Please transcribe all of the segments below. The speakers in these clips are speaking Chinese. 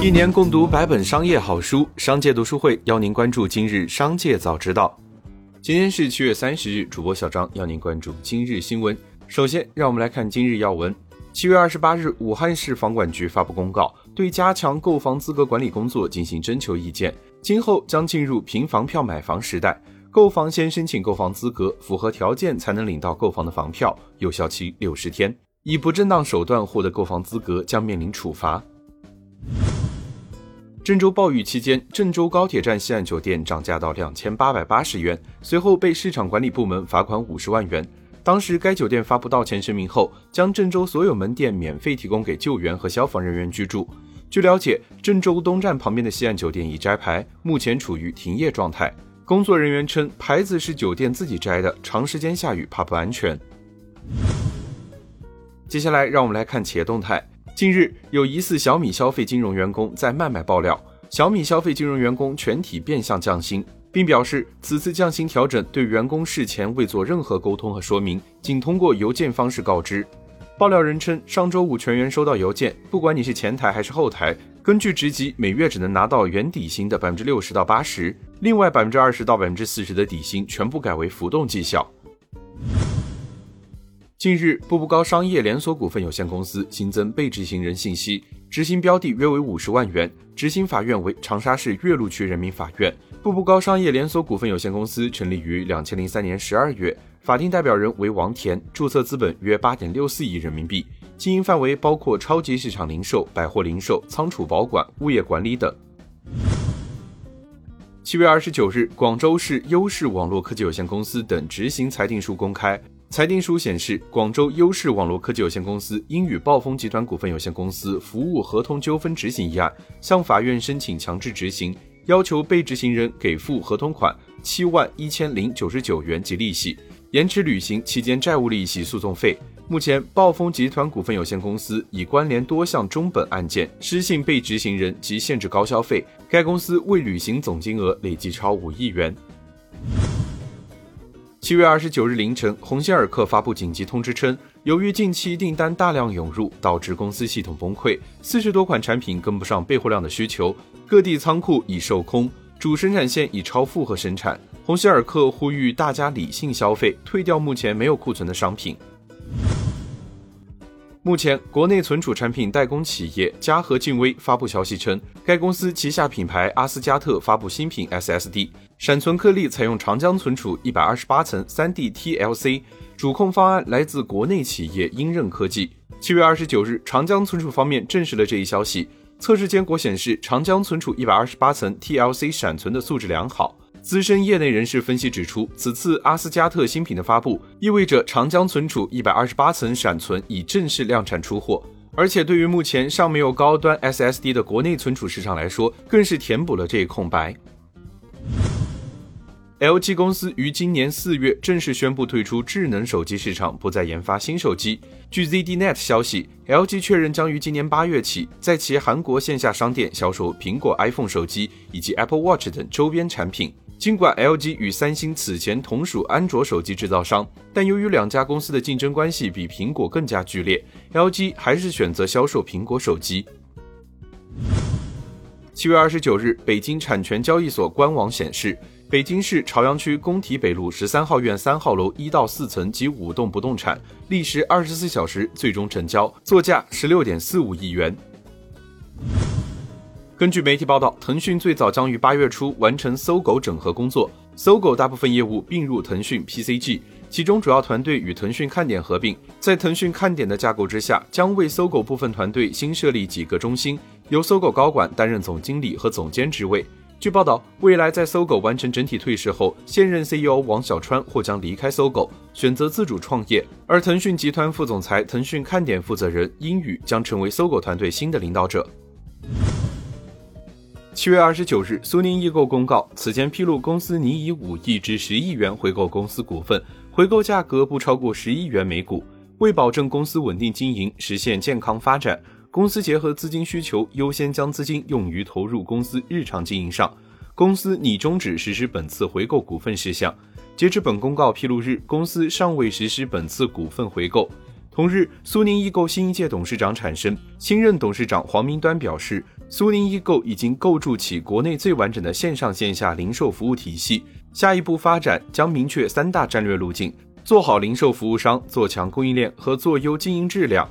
一年共读百本商业好书，商界读书会邀您关注今日商界早知道。今天是七月三十日，主播小张邀您关注今日新闻。首先，让我们来看今日要闻。七月二十八日，武汉市房管局发布公告，对加强购房资格管理工作进行征求意见。今后将进入凭房票买房时代，购房先申请购房资格，符合条件才能领到购房的房票，有效期六十天。以不正当手段获得购房资格，将面临处罚。郑州暴雨期间，郑州高铁站西岸酒店涨价到两千八百八十元，随后被市场管理部门罚款五十万元。当时该酒店发布道歉声明后，将郑州所有门店免费提供给救援和消防人员居住。据了解，郑州东站旁边的西岸酒店已摘牌，目前处于停业状态。工作人员称，牌子是酒店自己摘的，长时间下雨怕不安全。接下来，让我们来看企业动态。近日，有疑似小米消费金融员工在卖卖爆料，小米消费金融员工全体变相降薪，并表示此次降薪调整对员工事前未做任何沟通和说明，仅通过邮件方式告知。爆料人称，上周五全员收到邮件，不管你是前台还是后台，根据职级，每月只能拿到原底薪的百分之六十到八十，另外百分之二十到百分之四十的底薪全部改为浮动绩效。近日，步步高商业连锁股份有限公司新增被执行人信息，执行标的约为五十万元，执行法院为长沙市岳麓区人民法院。步步高商业连锁股份有限公司成立于两千零三年十二月，法定代表人为王田，注册资本约八点六四亿人民币，经营范围包括超级市场零售、百货零售、仓储保管、物业管理等。七月二十九日，广州市优势网络科技有限公司等执行裁定书公开。裁定书显示，广州优势网络科技有限公司因与暴风集团股份有限公司服务合同纠纷执行一案，向法院申请强制执行，要求被执行人给付合同款七万一千零九十九元及利息，延迟履行期间债务利息诉讼费。目前，暴风集团股份有限公司已关联多项中本案件，失信被执行人及限制高消费，该公司未履行总金额累计超五亿元。七月二十九日凌晨，鸿星尔克发布紧急通知称，由于近期订单大量涌入，导致公司系统崩溃，四十多款产品跟不上备货量的需求，各地仓库已售空，主生产线已超负荷生产。鸿星尔克呼吁大家理性消费，退掉目前没有库存的商品。目前，国内存储产品代工企业嘉禾劲威发布消息称，该公司旗下品牌阿斯加特发布新品 SSD，闪存颗粒采用长江存储一百二十八层三 D TLC，主控方案来自国内企业英韧科技。七月二十九日，长江存储方面证实了这一消息。测试结果显示，长江存储一百二十八层 TLC 闪存的素质良好。资深业内人士分析指出，此次阿斯加特新品的发布，意味着长江存储一百二十八层闪存已正式量产出货，而且对于目前尚没有高端 SSD 的国内存储市场来说，更是填补了这一空白。LG 公司于今年四月正式宣布退出智能手机市场，不再研发新手机。据 ZDNet 消息，LG 确认将于今年八月起，在其韩国线下商店销售苹果 iPhone 手机以及 Apple Watch 等周边产品。尽管 LG 与三星此前同属安卓手机制造商，但由于两家公司的竞争关系比苹果更加剧烈，LG 还是选择销售苹果手机。七月二十九日，北京产权交易所官网显示，北京市朝阳区工体北路十三号院三号楼一到四层及五栋不动产历时二十四小时最终成交，作价十六点四五亿元。根据媒体报道，腾讯最早将于八月初完成搜狗整合工作，搜狗大部分业务并入腾讯 PCG，其中主要团队与腾讯看点合并，在腾讯看点的架构之下，将为搜狗部分团队新设立几个中心，由搜狗高管担任总经理和总监职位。据报道，未来在搜狗完成整体退市后，现任 CEO 王小川或将离开搜狗，选择自主创业，而腾讯集团副总裁、腾讯看点负责人殷宇将成为搜狗团队新的领导者。七月二十九日，苏宁易购公告，此前披露公司拟以五亿至十亿元回购公司股份，回购价格不超过十亿元每股。为保证公司稳定经营，实现健康发展，公司结合资金需求，优先将资金用于投入公司日常经营上。公司拟终止实施本次回购股份事项。截至本公告披露日，公司尚未实施本次股份回购。同日，苏宁易购新一届董事长产生，新任董事长黄明端表示，苏宁易购已经构筑起国内最完整的线上线下零售服务体系，下一步发展将明确三大战略路径，做好零售服务商，做强供应链和做优经营质量。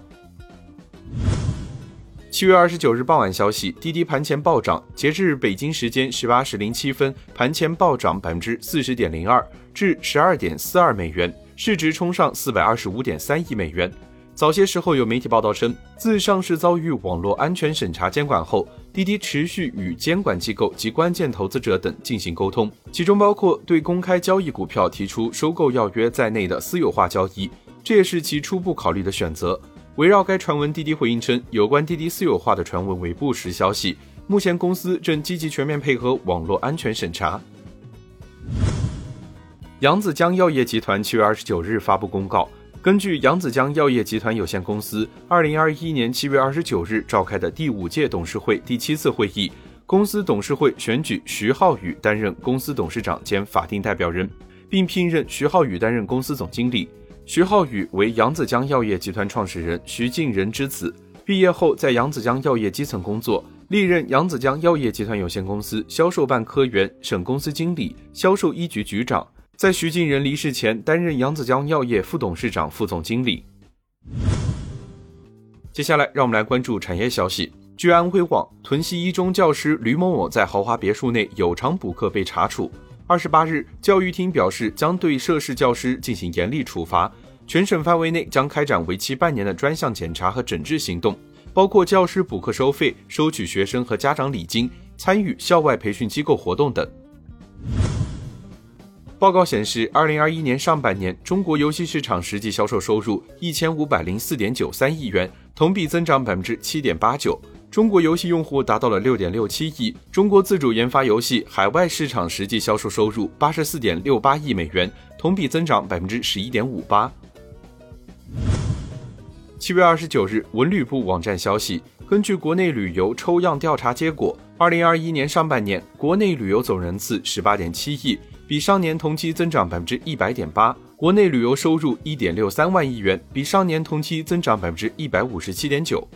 七月二十九日傍晚消息，滴滴盘前暴涨，截至北京时间十八时零七分，盘前暴涨百分之四十点零二，至十二点四二美元，市值冲上四百二十五点三亿美元。早些时候有媒体报道称，自上市遭遇网络安全审查监管后，滴滴持续与监管机构及关键投资者等进行沟通，其中包括对公开交易股票提出收购要约在内的私有化交易，这也是其初步考虑的选择。围绕该传闻，滴滴回应称，有关滴滴私有化的传闻为不实消息。目前公司正积极全面配合网络安全审查。扬子江药业集团七月二十九日发布公告，根据扬子江药业集团有限公司二零二一年七月二十九日召开的第五届董事会第七次会议，公司董事会选举徐浩宇担任公司董事长兼法定代表人，并聘任徐浩宇担任公司总经理。徐浩宇为扬子江药业集团创始人徐敬仁之子，毕业后在扬子江药业基层工作，历任扬子江药业集团有限公司销售办科员、省公司经理、销售一局局长。在徐敬仁离世前，担任扬子江药业副董事长、副总经理。接下来，让我们来关注产业消息。据安徽网，屯溪一中教师吕某某在豪华别墅内有偿补课被查处。二十八日，教育厅表示将对涉事教师进行严厉处罚，全省范围内将开展为期半年的专项检查和整治行动，包括教师补课收费、收取学生和家长礼金、参与校外培训机构活动等。报告显示，二零二一年上半年，中国游戏市场实际销售收入一千五百零四点九三亿元，同比增长百分之七点八九。中国游戏用户达到了六点六七亿，中国自主研发游戏海外市场实际销售收入八十四点六八亿美元，同比增长百分之十一点五八。七月二十九日，文旅部网站消息，根据国内旅游抽样调查结果，二零二一年上半年国内旅游总人次十八点七亿，比上年同期增长百分之一百点八；国内旅游收入一点六三万亿元，比上年同期增长百分之一百五十七点九。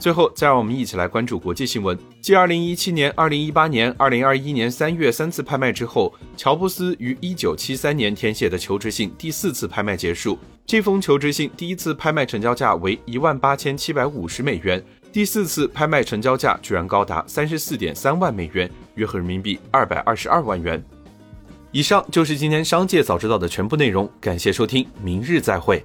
最后，再让我们一起来关注国际新闻。继2017年、2018年、2021年3月三次拍卖之后，乔布斯于1973年填写的求职信第四次拍卖结束。这封求职信第一次拍卖成交价为一万八千七百五十美元，第四次拍卖成交价居然高达三十四点三万美元，约合人民币二百二十二万元。以上就是今天商界早知道的全部内容，感谢收听，明日再会。